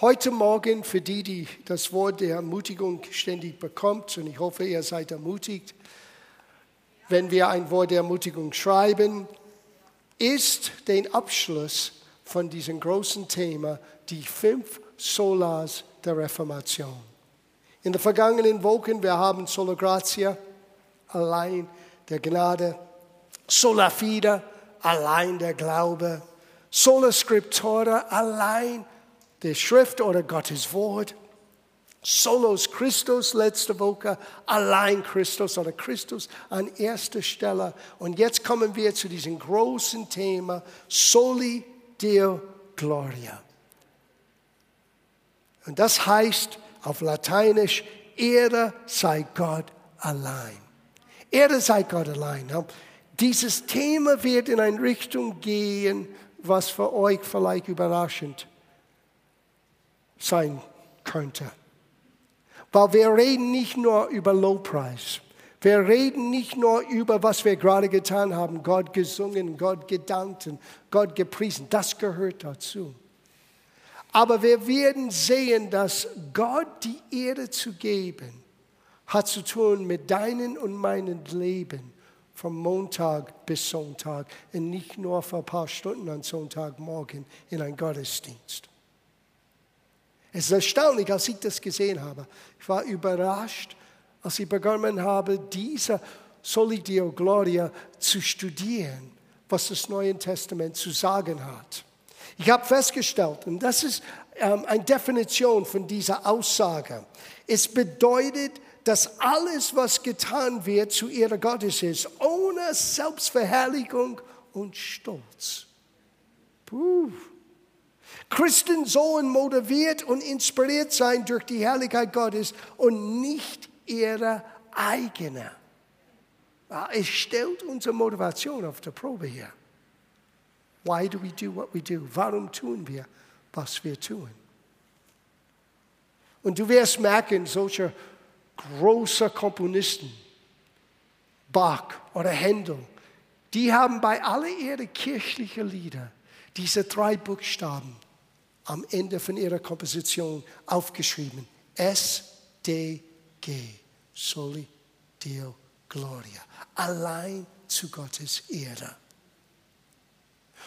Heute Morgen, für die, die das Wort der Ermutigung ständig bekommt, und ich hoffe, ihr seid ermutigt, wenn wir ein Wort der Ermutigung schreiben, ist den Abschluss von diesem großen Thema die fünf Solas der Reformation. In den vergangenen Wochen, wir haben Sola Gratia, allein der Gnade, Sola Fide, allein der Glaube, Sola Scriptura, allein der der Schrift oder Gottes Wort. Solos Christus letzte Woche, allein Christus oder Christus an erster Stelle. Und jetzt kommen wir zu diesem großen Thema, Soli Deo Gloria. Und das heißt auf Lateinisch, Ehre sei Gott allein. Ehre sei Gott allein. Dieses Thema wird in eine Richtung gehen, was für euch vielleicht überraschend ist sein könnte. Weil wir reden nicht nur über Lowpreis. Wir reden nicht nur über, was wir gerade getan haben, Gott gesungen, Gott gedankt, Gott gepriesen. Das gehört dazu. Aber wir werden sehen, dass Gott die Ehre zu geben, hat zu tun mit deinem und meinem Leben vom Montag bis Sonntag und nicht nur für ein paar Stunden an Sonntagmorgen in ein Gottesdienst. Es ist erstaunlich, als ich das gesehen habe. Ich war überrascht, als ich begonnen habe, diese Solidio Gloria zu studieren, was das Neue Testament zu sagen hat. Ich habe festgestellt, und das ist ähm, eine Definition von dieser Aussage, es bedeutet, dass alles, was getan wird, zu ihrer Gottes ist, ohne Selbstverherrlichung und Stolz. Puh. Christen sollen motiviert und inspiriert sein durch die Herrlichkeit Gottes und nicht ihre eigene. Es stellt unsere Motivation auf die Probe hier. Why do we do what we do? Warum tun wir, was wir tun? Und du wirst merken, solche große Komponisten, Bach oder Händel, die haben bei all ihren kirchlichen Lieder diese drei Buchstaben am Ende von ihrer Komposition aufgeschrieben. S, D, G. Soli Deo Gloria. Allein zu Gottes Ehre.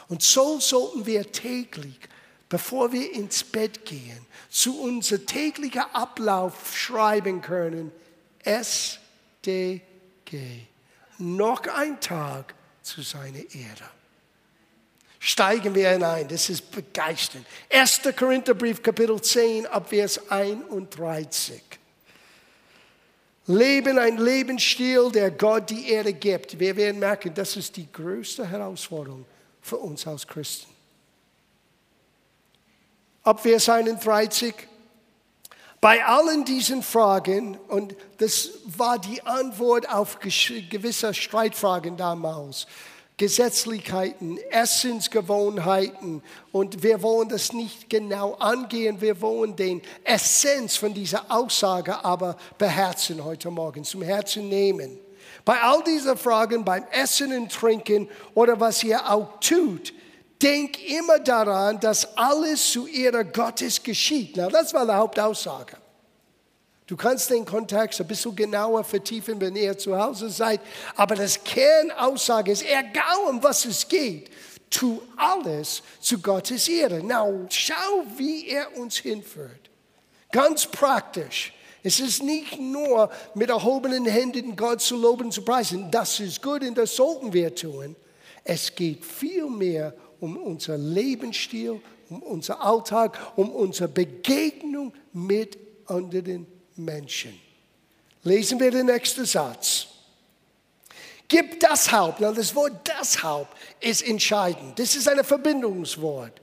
Und so sollten wir täglich, bevor wir ins Bett gehen, zu unserem täglichen Ablauf schreiben können. S, D, G. Noch ein Tag zu seiner Ehre steigen wir hinein. Das ist begeisternd. 1. Korintherbrief, Kapitel 10, Abvers 31. Leben ein Lebensstil, der Gott die Erde gibt. Wir werden merken, das ist die größte Herausforderung für uns als Christen. Abvers 31. Bei allen diesen Fragen, und das war die Antwort auf gewisse Streitfragen damals, Gesetzlichkeiten, Essensgewohnheiten. Und wir wollen das nicht genau angehen. Wir wollen den Essenz von dieser Aussage aber beherzen heute Morgen, zum Herzen nehmen. Bei all diesen Fragen, beim Essen und Trinken oder was ihr auch tut, denk immer daran, dass alles zu ihrer Gottes geschieht. Na, das war die Hauptaussage. Du kannst den Kontext ein bisschen genauer vertiefen, wenn ihr zu Hause seid. Aber das Kernaussage ist, egal um was es geht, tu alles zu Gottes Ehre. Now, schau, wie er uns hinführt. Ganz praktisch. Es ist nicht nur mit erhobenen Händen Gott zu loben, zu preisen. Das ist gut und das sollten wir tun. Es geht vielmehr um unser Lebensstil, um unser Alltag, um unsere Begegnung mit anderen Menschen. Lesen wir den nächsten Satz. Gib das Haupt, das Wort das Haupt ist entscheidend. Das ist ein Verbindungswort.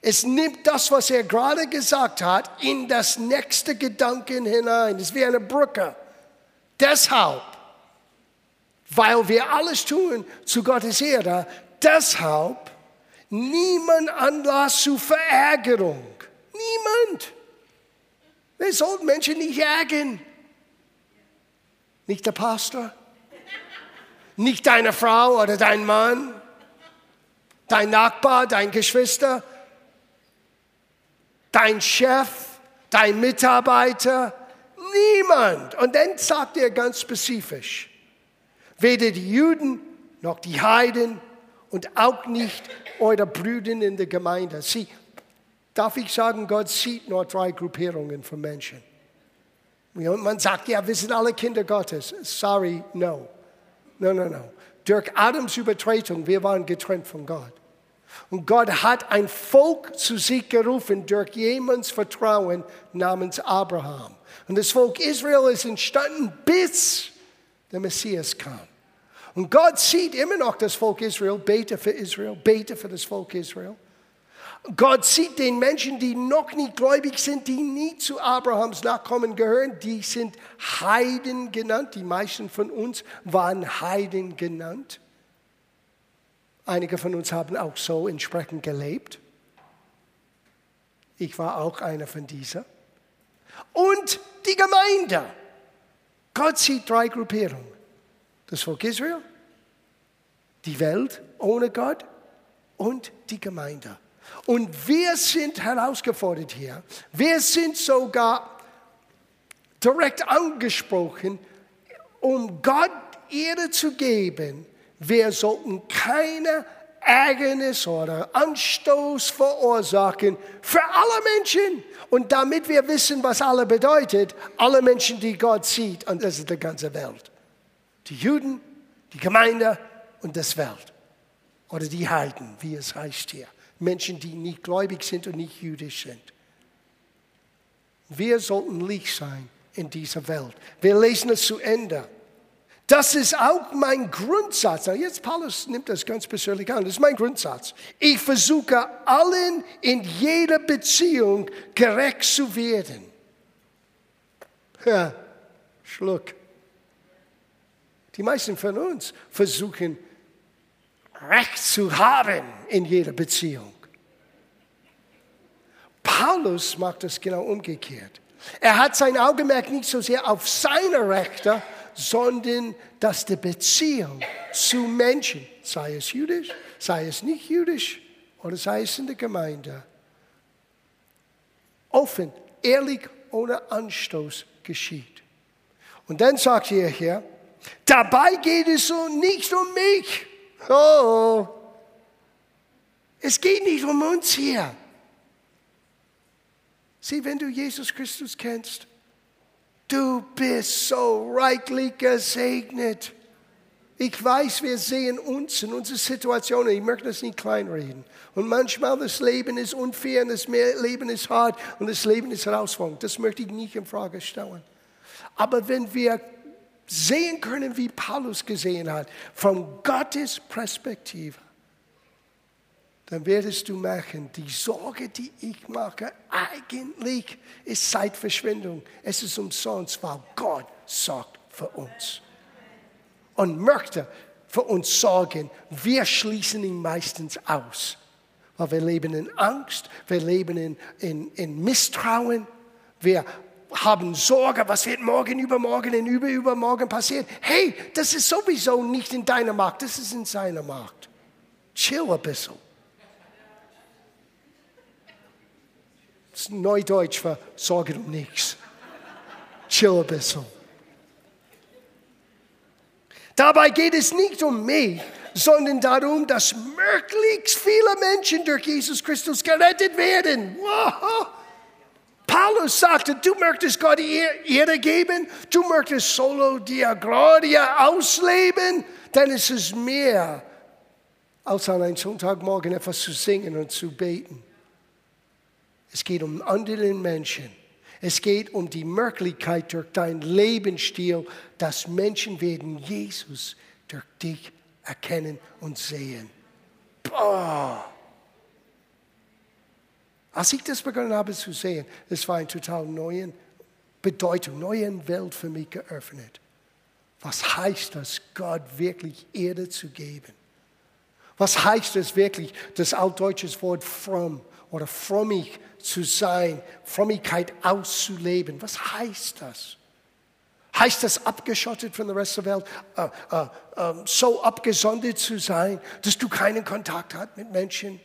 Es nimmt das, was er gerade gesagt hat, in das nächste Gedanken hinein. Es ist wie eine Brücke. Deshalb, weil wir alles tun zu Gottes Ehre, deshalb niemand Anlass zu Verärgerung. Niemand. Wir sollten Menschen nicht ärgern. Nicht der Pastor, nicht deine Frau oder dein Mann, dein Nachbar, dein Geschwister. dein Chef, dein Mitarbeiter, niemand. Und dann sagt er ganz spezifisch, weder die Juden noch die Heiden und auch nicht eure Brüder in der Gemeinde. Sie, darf ich sagen, Gott sieht nur drei Gruppierungen von Menschen. Und man sagt, ja, wir sind alle Kinder Gottes. Sorry, no. No, no, no. Durch Adams Übertretung, wir waren getrennt von Gott. Und Gott hat ein Volk zu sich gerufen durch jemands Vertrauen namens Abraham. Und das Volk Israel ist entstanden, bis der Messias kam. Und Gott sieht immer noch das Volk Israel, bete für Israel, bete für das Volk Israel. Gott sieht den Menschen, die noch nicht gläubig sind, die nie zu Abrahams Nachkommen gehören, die sind Heiden genannt. Die meisten von uns waren Heiden genannt. Einige von uns haben auch so entsprechend gelebt. Ich war auch einer von dieser. Und die Gemeinde. Gott sieht drei Gruppierungen. Das Volk Israel, die Welt ohne Gott und die Gemeinde. Und wir sind herausgefordert hier. Wir sind sogar direkt angesprochen, um Gott Ehre zu geben. Wir sollten keine Ärgernis oder Anstoß verursachen für alle Menschen. Und damit wir wissen, was alle bedeutet, alle Menschen, die Gott sieht, und das ist die ganze Welt. Die Juden, die Gemeinde und das Welt. Oder die Heiden, wie es heißt hier. Menschen, die nicht gläubig sind und nicht jüdisch sind. Wir sollten Licht sein in dieser Welt. Wir lesen es zu Ende. Das ist auch mein Grundsatz. Jetzt Paulus nimmt das ganz persönlich an. Das ist mein Grundsatz. Ich versuche allen in jeder Beziehung gerecht zu werden. Ja, Schluck. Die meisten von uns versuchen Recht zu haben in jeder Beziehung. Paulus macht das genau umgekehrt. Er hat sein Augenmerk nicht so sehr auf seine Rechte, sondern dass die Beziehung zu Menschen, sei es jüdisch, sei es nicht jüdisch oder sei es in der Gemeinde, offen, ehrlich, ohne Anstoß geschieht. Und dann sagt er hier, dabei geht es so nicht um mich. Oh, es geht nicht um uns hier. Sieh, wenn du Jesus Christus kennst, Du bist so reichlich gesegnet. Ich weiß, wir sehen uns in unsere Situationen. Ich möchte das nicht kleinreden. Und manchmal das Leben ist unfair und das Leben ist hart und das Leben ist herausfordernd. Das möchte ich nicht in Frage stellen. Aber wenn wir sehen können, wie Paulus gesehen hat, von Gottes Perspektive, dann werdest du merken, die Sorge, die ich mache, eigentlich ist Zeitverschwendung. Es ist umsonst, weil Gott sorgt für uns. Und möchte für uns sorgen. Wir schließen ihn meistens aus. Weil wir leben in Angst, wir leben in, in, in Misstrauen, wir haben Sorge, was wird morgen, übermorgen, in übermorgen passieren. Hey, das ist sowieso nicht in deiner Macht, das ist in seiner Macht. Chill ein bisschen. Das ist Neudeutsch für Sorge um nichts. Chill ein bisschen. Dabei geht es nicht um mich, sondern darum, dass möglichst viele Menschen durch Jesus Christus gerettet werden. Wow. Paulus sagte, du möchtest Gott Ehre geben, du möchtest solo dia gloria ausleben, dann ist es mehr, als an einem Sonntagmorgen etwas zu singen und zu beten. Es geht um andere Menschen. Es geht um die Möglichkeit durch deinen Lebensstil, dass Menschen werden Jesus durch dich erkennen und sehen. Boah. Als ich das begonnen habe zu sehen, es war eine total neue Bedeutung, neue Welt für mich geöffnet. Was heißt das, Gott wirklich Erde zu geben? Was heißt es wirklich, das altdeutsche Wort fromm oder frommig zu sein, Frömmigkeit auszuleben. Was heißt das? Heißt das abgeschottet von der Rest der Welt, äh, äh, äh, so abgesondert zu sein, dass du keinen Kontakt hast mit Menschen?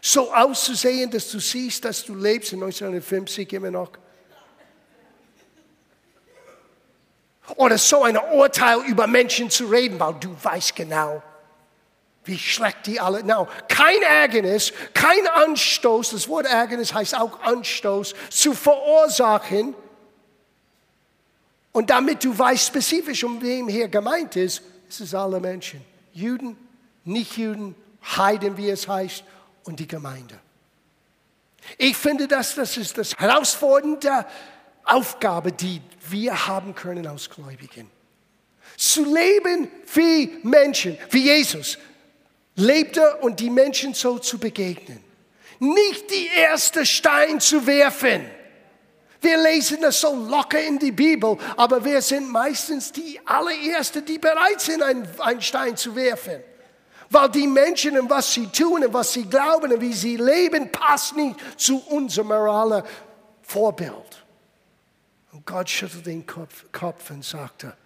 So auszusehen, dass du siehst, dass du lebst in 1950 immer noch. Oder so ein Urteil über Menschen zu reden, weil du weißt genau, wie schlecht die alle. No, kein Ärgernis, kein Anstoß, das Wort Ärgernis heißt auch Anstoß, zu verursachen. Und damit du weißt spezifisch, um wem hier gemeint ist, es ist alle Menschen. Juden, Nicht-Juden, Heiden, wie es heißt, und die Gemeinde. Ich finde, dass das ist das herausfordernde Aufgabe, die wir haben können als Gläubigen. Zu leben wie Menschen, wie Jesus lebte und die Menschen so zu begegnen. Nicht die erste Stein zu werfen. Wir lesen das so locker in die Bibel, aber wir sind meistens die allerersten, die bereit sind, einen Stein zu werfen. Weil die Menschen und was sie tun und was sie glauben und wie sie leben, passt nicht zu unserem moralen Vorbild. Und Gott schüttelt den Kopf, Kopf und sagte,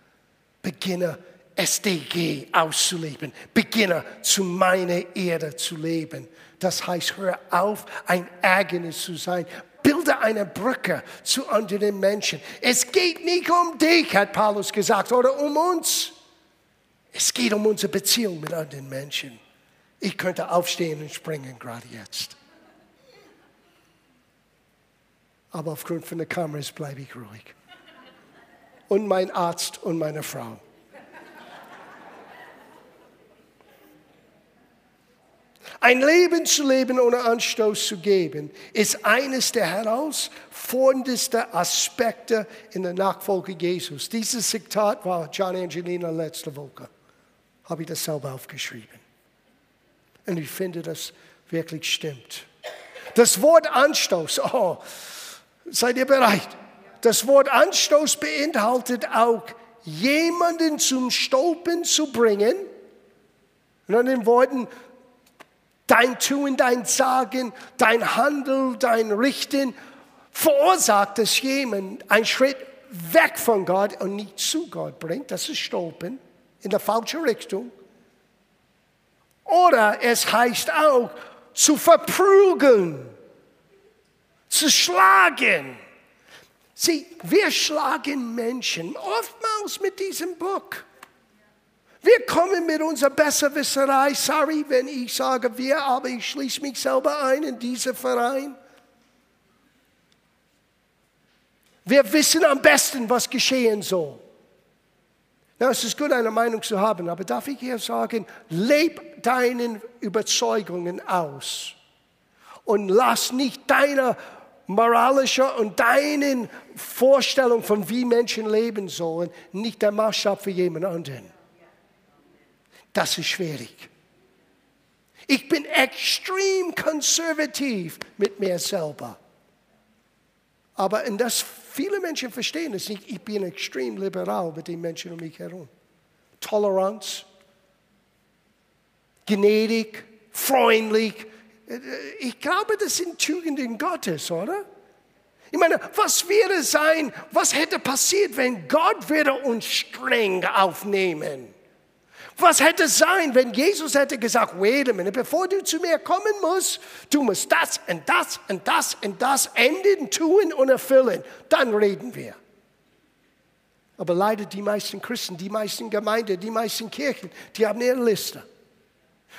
beginne SDG auszuleben, beginne zu meiner Erde zu leben. Das heißt, hör auf, ein Ärgernis zu sein. Bilde eine Brücke zu anderen Menschen. Es geht nicht um dich, hat Paulus gesagt, oder um uns. Es geht um unsere Beziehung mit anderen Menschen. Ich könnte aufstehen und springen gerade jetzt. Aber aufgrund von der Kameras bleibe ich ruhig. Und mein Arzt und meine Frau. Ein Leben zu leben, ohne Anstoß zu geben, ist eines der herausforderndsten Aspekte in der Nachfolge Jesus. Dieses Zitat war John Angelina letzte Woche habe ich das selber aufgeschrieben. Und ich finde, das wirklich stimmt. Das Wort Anstoß, oh, seid ihr bereit? Das Wort Anstoß beinhaltet auch, jemanden zum Stolpen zu bringen. In anderen Worten, dein Tun, dein Sagen, dein Handeln, dein Richten verursacht, dass jemand einen Schritt weg von Gott und nicht zu Gott bringt. Das ist Stolpen in der falschen Richtung. Oder es heißt auch zu verprügeln, zu schlagen. Sieh, wir schlagen Menschen oftmals mit diesem Buch. Wir kommen mit unserer Besserwisserei, sorry, wenn ich sage wir, aber ich schließe mich selber ein in diesen Verein. Wir wissen am besten, was geschehen soll. Ja, es ist gut, eine Meinung zu haben, aber darf ich hier sagen, leb deinen Überzeugungen aus und lass nicht deine moralische und deinen Vorstellung von wie Menschen leben sollen, nicht der Maßstab für jemand anderen. Das ist schwierig. Ich bin extrem konservativ mit mir selber. Aber in das Viele Menschen verstehen es nicht. Ich bin extrem liberal mit den Menschen um mich herum. Toleranz, gnädig, freundlich. Ich glaube, das sind Tugenden Gottes, oder? Ich meine, was wäre sein, was hätte passiert, wenn Gott würde uns streng aufnehmen? Was hätte sein, wenn Jesus hätte gesagt, wait a minute, bevor du zu mir kommen musst, du musst das und das und das und das enden, tun und erfüllen. Dann reden wir. Aber leider die meisten Christen, die meisten Gemeinden, die meisten Kirchen, die haben ihre Liste.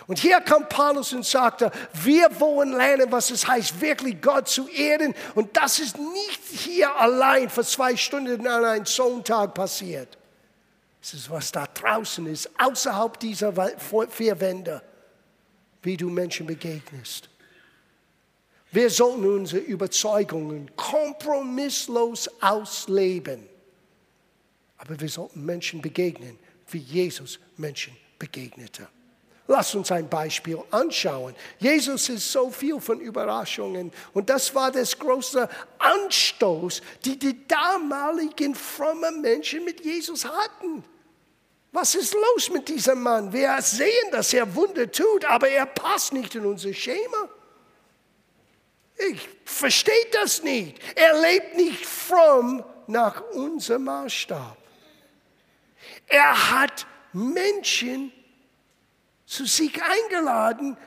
Und hier kommt Paulus und sagte, wir wollen lernen, was es heißt, wirklich Gott zu ehren. Und das ist nicht hier allein für zwei Stunden an einem Sonntag passiert. Es ist, was da draußen ist, außerhalb dieser vier Wände, wie du Menschen begegnest. Wir sollten unsere Überzeugungen kompromisslos ausleben. Aber wir sollten Menschen begegnen, wie Jesus Menschen begegnete. Lass uns ein Beispiel anschauen. Jesus ist so viel von Überraschungen und das war das große Anstoß, die die damaligen frommen Menschen mit Jesus hatten. Was ist los mit diesem Mann? Wir sehen, dass er Wunder tut, aber er passt nicht in unser Schema. Ich verstehe das nicht. Er lebt nicht fromm nach unserem Maßstab. Er hat Menschen zu sich eingeladen,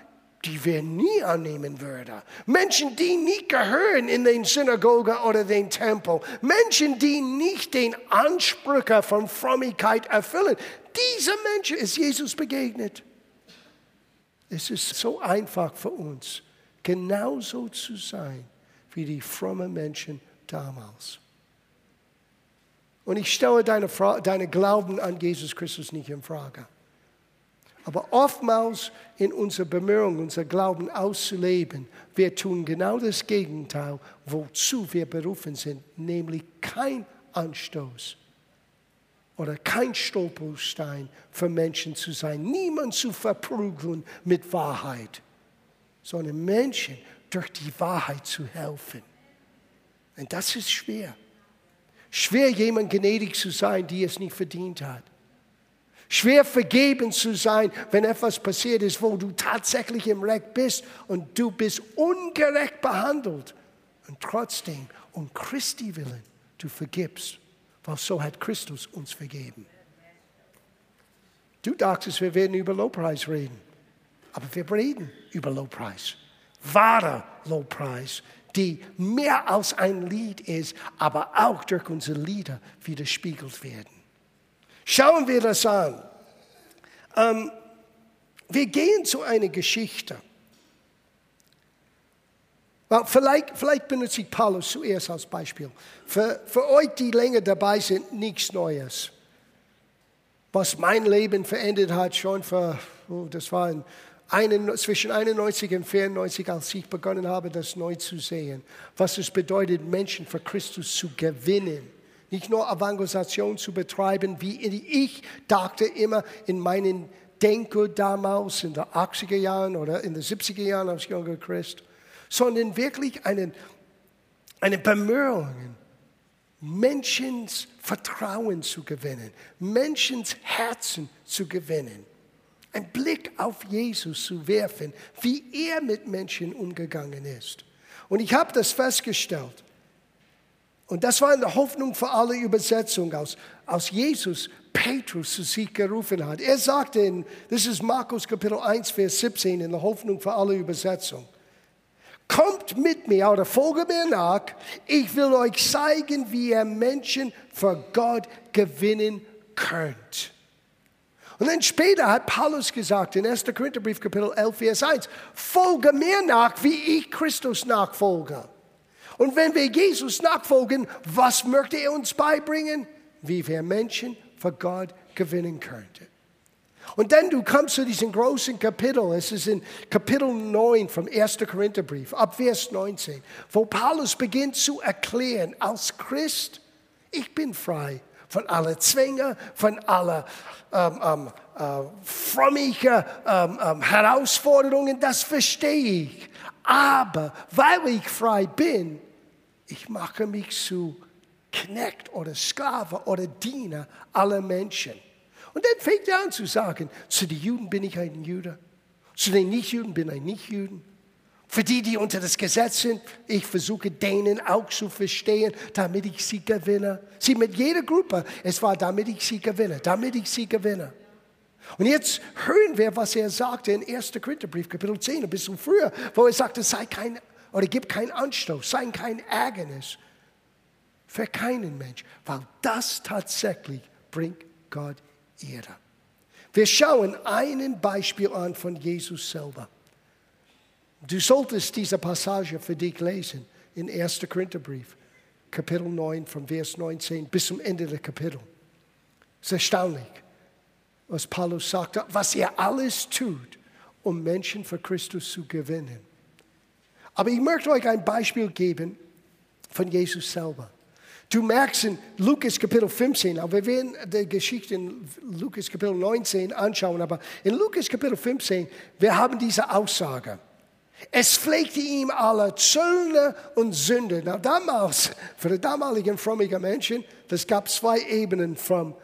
die wir nie annehmen würden. Menschen, die nicht gehören in den Synagoge oder den Tempel. Menschen, die nicht den Ansprüche von Frömmigkeit erfüllen. Diese Menschen ist Jesus begegnet. Es ist so einfach für uns, genauso zu sein wie die frommen Menschen damals. Und ich stelle deine, deine Glauben an Jesus Christus nicht in Frage. Aber oftmals in unserer Bemühung, unser Glauben auszuleben, wir tun genau das Gegenteil, wozu wir berufen sind, nämlich kein Anstoß oder kein Stolperstein für Menschen zu sein, niemand zu verprügeln mit Wahrheit, sondern Menschen durch die Wahrheit zu helfen. Und das ist schwer. Schwer, jemand gnädig zu sein, die es nicht verdient hat. Schwer vergeben zu sein, wenn etwas passiert ist, wo du tatsächlich im Recht bist und du bist ungerecht behandelt. Und trotzdem, um Christi willen, du vergibst, weil so hat Christus uns vergeben. Du dachtest, wir werden über Lobpreis reden, aber wir reden über Lobpreis. Wahre Lobpreis, die mehr als ein Lied ist, aber auch durch unsere Lieder widerspiegelt werden. Schauen wir das an. Ähm, wir gehen zu einer Geschichte. Vielleicht, vielleicht benutze ich Paulus zuerst als Beispiel. Für, für euch, die länger dabei sind, nichts Neues. Was mein Leben verändert hat, schon für, oh, das war in, einen, zwischen 91 und 94, als ich begonnen habe, das neu zu sehen. Was es bedeutet, Menschen für Christus zu gewinnen nicht nur Evangelisation zu betreiben, wie ich dachte immer in meinen Denken damals in den 80er Jahren oder in den 70er Jahren als junger Christ, sondern wirklich einen, eine Bemühung, Menschens Vertrauen zu gewinnen, Menschens Herzen zu gewinnen, einen Blick auf Jesus zu werfen, wie er mit Menschen umgegangen ist. Und ich habe das festgestellt. Und das war eine Hoffnung für alle Übersetzungen aus, aus Jesus Petrus zu sich gerufen hat. Er sagte in, das ist Markus Kapitel 1, Vers 17 in der Hoffnung für alle Übersetzungen. Kommt mit mir oder folge mir nach. Ich will euch zeigen, wie ihr Menschen für Gott gewinnen könnt. Und dann später hat Paulus gesagt in 1. Korintherbrief Kapitel 11, Vers 1, folge mir nach, wie ich Christus nachfolge. Und wenn wir Jesus nachfolgen, was möchte er uns beibringen? Wie wir Menschen für Gott gewinnen könnten. Und dann du kommst zu diesem großen Kapitel, es ist in Kapitel 9 vom 1. Korintherbrief, ab Vers 19, wo Paulus beginnt zu erklären, als Christ, ich bin frei von aller Zwänge, von aller ähm, ähm, äh, frommigen ähm, ähm, Herausforderungen, das verstehe ich. Aber weil ich frei bin, ich mache mich zu Knecht oder Sklave oder Diener aller Menschen. Und dann fängt er an zu sagen, zu den Juden bin ich ein Jude, zu den Nichtjuden bin ich ein Nichtjuden. Für die, die unter das Gesetz sind, ich versuche denen auch zu verstehen, damit ich sie gewinne. Sie mit jeder Gruppe, es war damit ich sie gewinne, damit ich sie gewinne. Und jetzt hören wir, was er sagte in 1. Korintherbrief, Kapitel 10, ein bisschen früher, wo er sagte, sei kein oder gib keinen Anstoß, sei kein Ärgernis für keinen Mensch, weil das tatsächlich bringt Gott Ehre. Wir schauen ein Beispiel an von Jesus selber. Du solltest diese Passage für dich lesen in 1. Korintherbrief, Kapitel 9, vom Vers 19 bis zum Ende des Kapitels. Es ist erstaunlich, was Paulus sagt, was er alles tut, um Menschen für Christus zu gewinnen. Aber ich möchte euch ein Beispiel geben von Jesus selber. Du merkst in Lukas Kapitel 15, aber wir werden die Geschichte in Lukas Kapitel 19 anschauen, aber in Lukas Kapitel 15, wir haben diese Aussage. Es pflegte ihm alle Zöllner und Sünder. Na, damals, für die damaligen frommigen Menschen, das gab zwei Ebenen von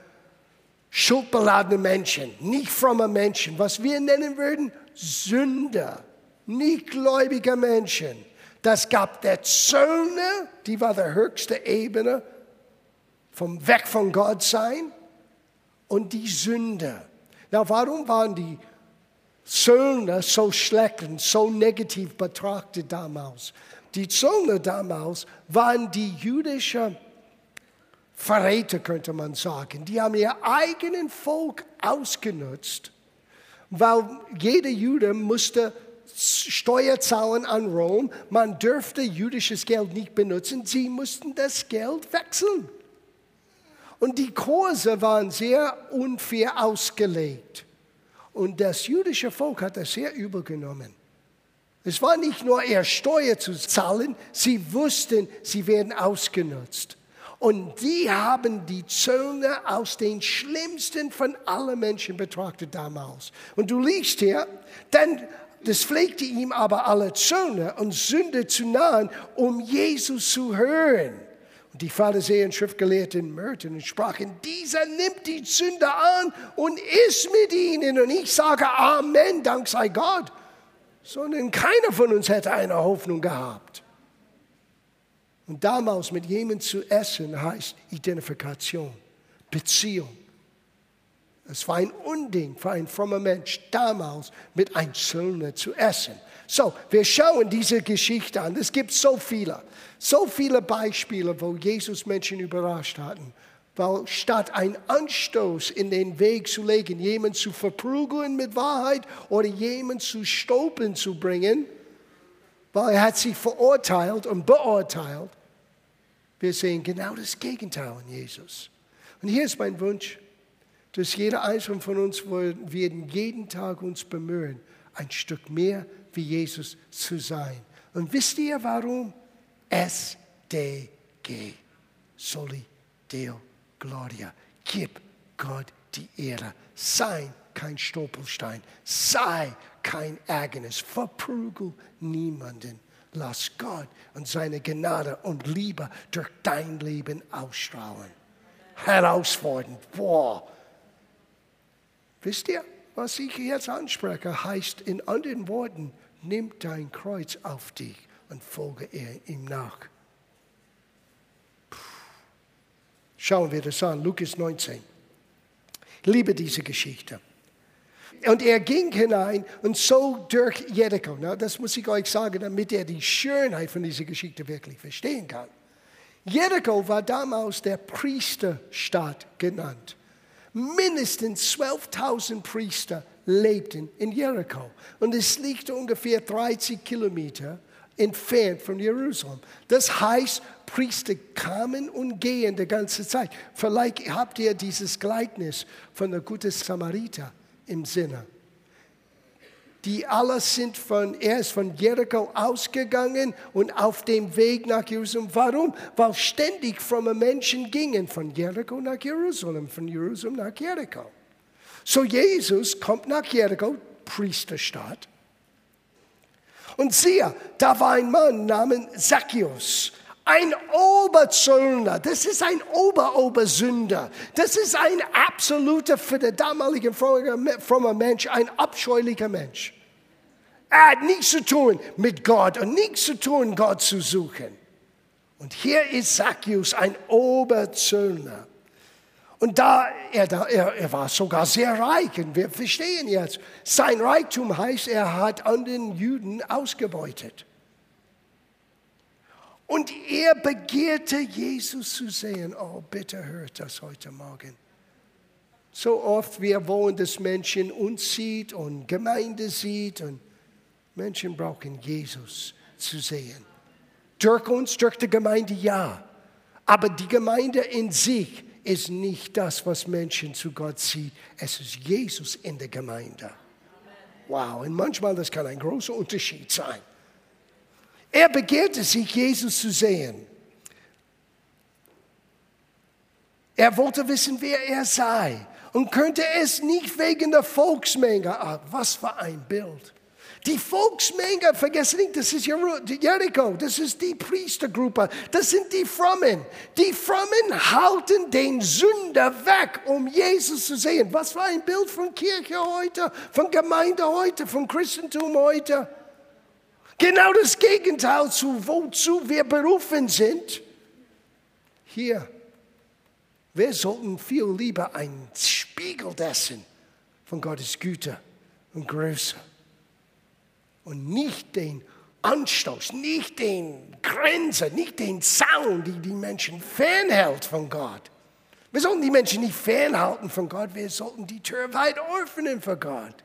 schuldbeladenen Menschen, nicht frommer Menschen, was wir nennen würden Sünder nicht gläubige Menschen. Das gab der Zöllner, die war der höchste Ebene vom Weg von Gott sein, und die Sünder. Na, warum waren die Zöllner so schlecht und so negativ betrachtet damals. Die Zöllner damals waren die jüdischen Verräter, könnte man sagen. Die haben ihr eigenen Volk ausgenutzt, weil jeder Jude musste Steuer zahlen an Rom. Man dürfte jüdisches Geld nicht benutzen. Sie mussten das Geld wechseln. Und die Kurse waren sehr unfair ausgelegt. Und das jüdische Volk hat das sehr übergenommen. Es war nicht nur eher Steuer zu zahlen, sie wussten, sie werden ausgenutzt. Und die haben die Zöllner aus den schlimmsten von allen Menschen betrachtet damals. Und du liest hier, denn das pflegte ihm aber alle Zöllner und Sünde zu nahen, um Jesus zu hören. Und die Pharisäer und Schriftgelehrten mörten und sprachen, dieser nimmt die Sünde an und ist mit ihnen. Und ich sage Amen, Dank sei Gott. Sondern keiner von uns hätte eine Hoffnung gehabt. Und damals mit jemandem zu essen heißt Identifikation, Beziehung. Es war ein Unding für einen frommen Mensch damals mit einem Zöllner zu essen. So, wir schauen diese Geschichte an. Es gibt so viele, so viele Beispiele, wo Jesus Menschen überrascht hat. Weil statt einen Anstoß in den Weg zu legen, jemanden zu verprügeln mit Wahrheit oder jemanden zu Stolpern zu bringen, weil er hat sich verurteilt und beurteilt. Wir sehen genau das Gegenteil in Jesus. Und hier ist mein Wunsch, dass jeder Einzelne von uns werden jeden Tag uns bemühen, ein Stück mehr wie Jesus zu sein. Und wisst ihr warum? SDG. Soli Deo Gloria. Gib Gott die Ehre. Sei kein Stolperstein. Sei kein Ärgernis. Verprügel niemanden. Lass Gott und seine Gnade und Liebe durch dein Leben ausstrahlen. Herausfordernd. Boah. Wisst ihr, was ich jetzt anspreche, heißt in anderen Worten, nimm dein Kreuz auf dich und folge ihm nach. Schauen wir das an, Lukas 19. Ich liebe diese Geschichte. Und er ging hinein und so durch Jericho. Na, das muss ich euch sagen, damit ihr die Schönheit von dieser Geschichte wirklich verstehen kann. Jericho war damals der Priesterstadt genannt. Mindestens 12.000 Priester lebten in Jericho. Und es liegt ungefähr 30 Kilometer entfernt von Jerusalem. Das heißt, Priester kamen und gehen die ganze Zeit. Vielleicht habt ihr dieses Gleichnis von der guten Samariter im Sinne. Die alle sind von, er ist von Jericho ausgegangen und auf dem Weg nach Jerusalem. Warum? Weil ständig fromme Menschen gingen von Jericho nach Jerusalem, von Jerusalem nach Jericho. So Jesus kommt nach Jericho, Priesterstadt. Und siehe, da war ein Mann namens Zacchaeus, ein Oberzöllner, das ist ein Oberobersünder. Das ist ein absoluter, für den damaligen frommen Mensch, ein abscheulicher Mensch. Er hat nichts zu tun mit Gott und nichts zu tun, Gott zu suchen. Und hier ist Zacchaeus, ein Oberzöllner. Und da, er, er, er war sogar sehr reich. Und wir verstehen jetzt, sein Reichtum heißt, er hat an den Juden ausgebeutet. Und er begehrte, Jesus zu sehen. Oh, bitte hört das heute Morgen. So oft wir wollen, dass Menschen uns sieht und Gemeinde sieht und Menschen brauchen Jesus zu sehen. Durch uns, durch die Gemeinde ja. Aber die Gemeinde in sich ist nicht das, was Menschen zu Gott zieht. Es ist Jesus in der Gemeinde. Wow, und manchmal das kann ein großer Unterschied sein. Er begehrte sich, Jesus zu sehen. Er wollte wissen, wer er sei und könnte es nicht wegen der Volksmenge. Ah, was für ein Bild. Die Volksmenge, vergessen nicht, das ist Jericho, das ist die Priestergruppe, das sind die Frommen. Die Frommen halten den Sünder weg, um Jesus zu sehen. Was war ein Bild von Kirche heute, von Gemeinde heute, von Christentum heute? Genau das Gegenteil zu wozu wir berufen sind. Hier, wir sollten viel lieber ein Spiegel dessen von Gottes Güte und größer. Und nicht den Anstoß, nicht den Grenze, nicht den Zaun, die die Menschen fernhält von Gott. Wir sollten die Menschen nicht fernhalten von Gott, wir sollten die Tür weit öffnen für Gott.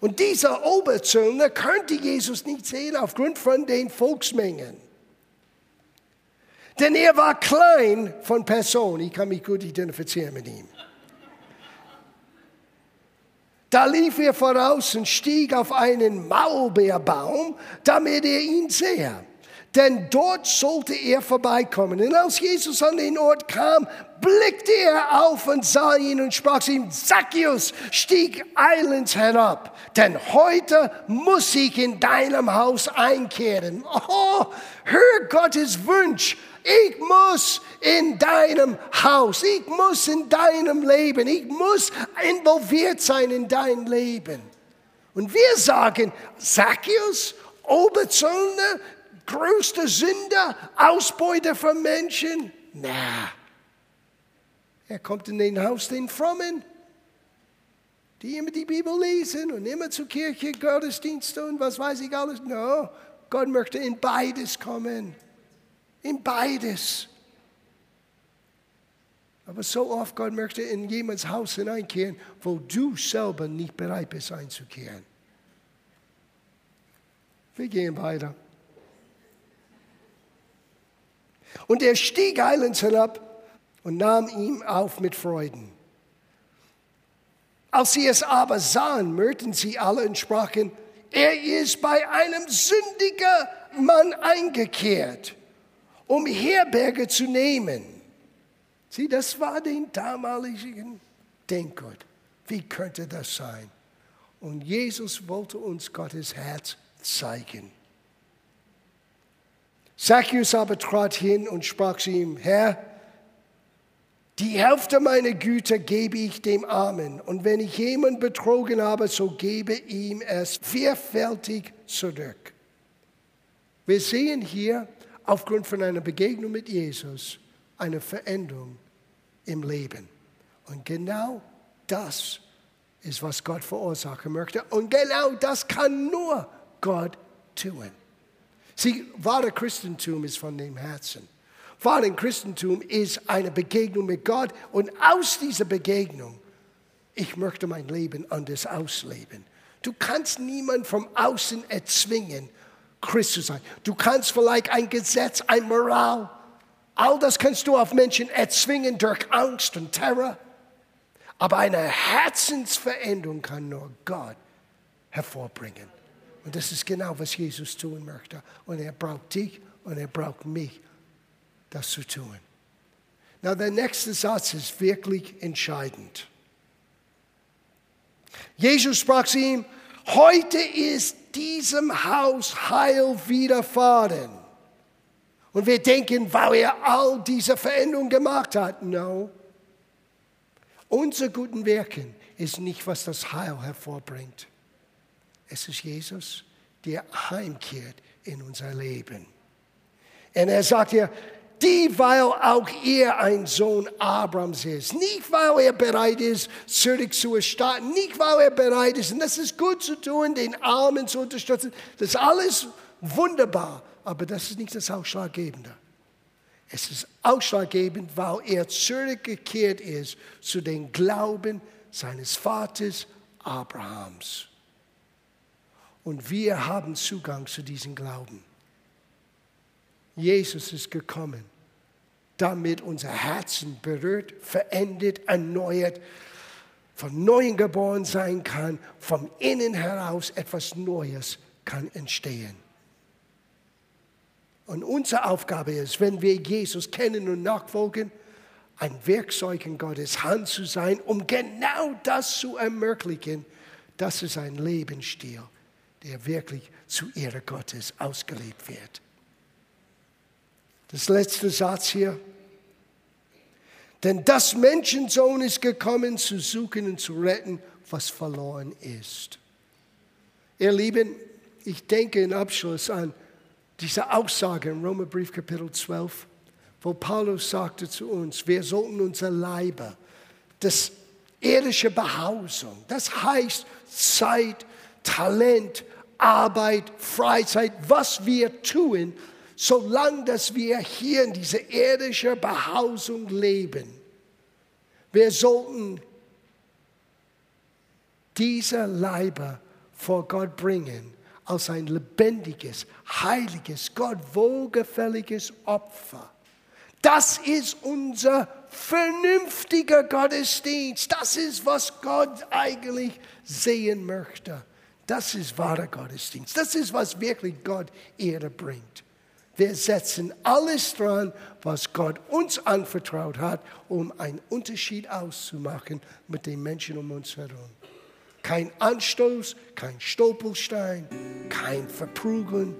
Und dieser Oberzöllner könnte Jesus nicht sehen aufgrund von den Volksmengen. Denn er war klein von Person. Ich kann mich gut identifizieren mit ihm. Da lief er voraus und stieg auf einen Maulbeerbaum, damit er ihn sehe. Denn dort sollte er vorbeikommen. Und als Jesus an den Ort kam, blickte er auf und sah ihn und sprach zu ihm, Zacchaeus, stieg eilends herab, denn heute muss ich in deinem Haus einkehren. Oh, hör Gottes Wunsch ich muss in deinem Haus, ich muss in deinem Leben, ich muss involviert sein in dein Leben. Und wir sagen, Zacchaeus, Oberzöllner, größter Sünder, Ausbeuter von Menschen. Na, er kommt in den Haus den Frommen, die immer die Bibel lesen und immer zur Kirche, Gottesdienste und was weiß ich alles. No, Gott möchte in beides kommen in beides. Aber so oft Gott möchte in jemands Haus hineinkehren, wo du selber nicht bereit bist einzukehren. Wir gehen weiter. Und er stieg eilends herab und nahm ihn auf mit Freuden. Als sie es aber sahen, mörten sie alle und sprachen, er ist bei einem sündigen Mann eingekehrt um Herberge zu nehmen. Sieh, das war den damaligen Denkgut. Wie könnte das sein? Und Jesus wollte uns Gottes Herz zeigen. Zacchaeus aber trat hin und sprach zu ihm, Herr, die Hälfte meiner Güter gebe ich dem Armen, und wenn ich jemanden betrogen habe, so gebe ihm es vierfältig zurück. Wir sehen hier, aufgrund von einer Begegnung mit Jesus eine Veränderung im Leben. Und genau das ist, was Gott verursachen möchte. Und genau das kann nur Gott tun. Sieh, wahre Christentum ist von dem Herzen. Wahre Christentum ist eine Begegnung mit Gott und aus dieser Begegnung, ich möchte mein Leben anders ausleben. Du kannst niemand vom Außen erzwingen, Christus sein. Du kannst vielleicht ein Gesetz, ein Moral, all das kannst du auf Menschen erzwingen durch Angst und Terror. Aber eine Herzensveränderung kann nur Gott hervorbringen. Und das ist genau, was Jesus tun möchte. Und er braucht dich und er braucht mich, das zu tun. Na, der nächste Satz ist wirklich entscheidend. Jesus sprach zu ihm, heute ist diesem Haus Heil widerfahren. Und wir denken, weil er all diese Veränderungen gemacht hat. No. Unser guten Wirken ist nicht, was das Heil hervorbringt. Es ist Jesus, der heimkehrt in unser Leben. Und er sagt hier, die, weil auch er ein Sohn Abrams ist. Nicht, weil er bereit ist, zurück zu erstatten. Nicht, weil er bereit ist, und das ist gut zu tun, den Armen zu unterstützen. Das ist alles wunderbar, aber das ist nicht das Ausschlaggebende. Es ist ausschlaggebend, weil er zurückgekehrt ist zu den Glauben seines Vaters Abrahams. Und wir haben Zugang zu diesem Glauben. Jesus ist gekommen, damit unser Herzen berührt, verändert, erneuert, von neuem geboren sein kann, vom Innen heraus etwas Neues kann entstehen. Und unsere Aufgabe ist, wenn wir Jesus kennen und nachfolgen, ein Werkzeug in Gottes Hand zu sein, um genau das zu ermöglichen. Das ist ein Lebensstil, der wirklich zu Ehre Gottes ausgelebt wird. Das letzte Satz hier. Denn das Menschensohn ist gekommen, zu suchen und zu retten, was verloren ist. Ihr Lieben, ich denke im Abschluss an diese Aussage im Römerbrief Kapitel 12, wo Paulus sagte zu uns, wir sollten unser Leibe, das irdische Behausung. Das heißt Zeit, Talent, Arbeit, Freizeit, was wir tun, solange dass wir hier in dieser irdischen Behausung leben. Wir sollten diese Leiber vor Gott bringen als ein lebendiges, heiliges, Gott wohlgefälliges Opfer. Das ist unser vernünftiger Gottesdienst. Das ist, was Gott eigentlich sehen möchte. Das ist wahrer Gottesdienst. Das ist, was wirklich Gott Ehre bringt. Wir setzen alles dran, was Gott uns anvertraut hat, um einen Unterschied auszumachen mit den Menschen um uns herum. Kein Anstoß, kein Stolperstein, kein Verprügeln.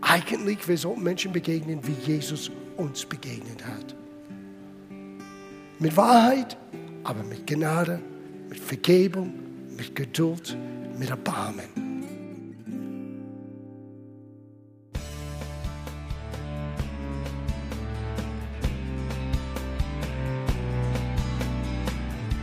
Eigentlich, wir sollten Menschen begegnen, wie Jesus uns begegnet hat. Mit Wahrheit, aber mit Gnade, mit Vergebung, mit Geduld, mit Erbarmen.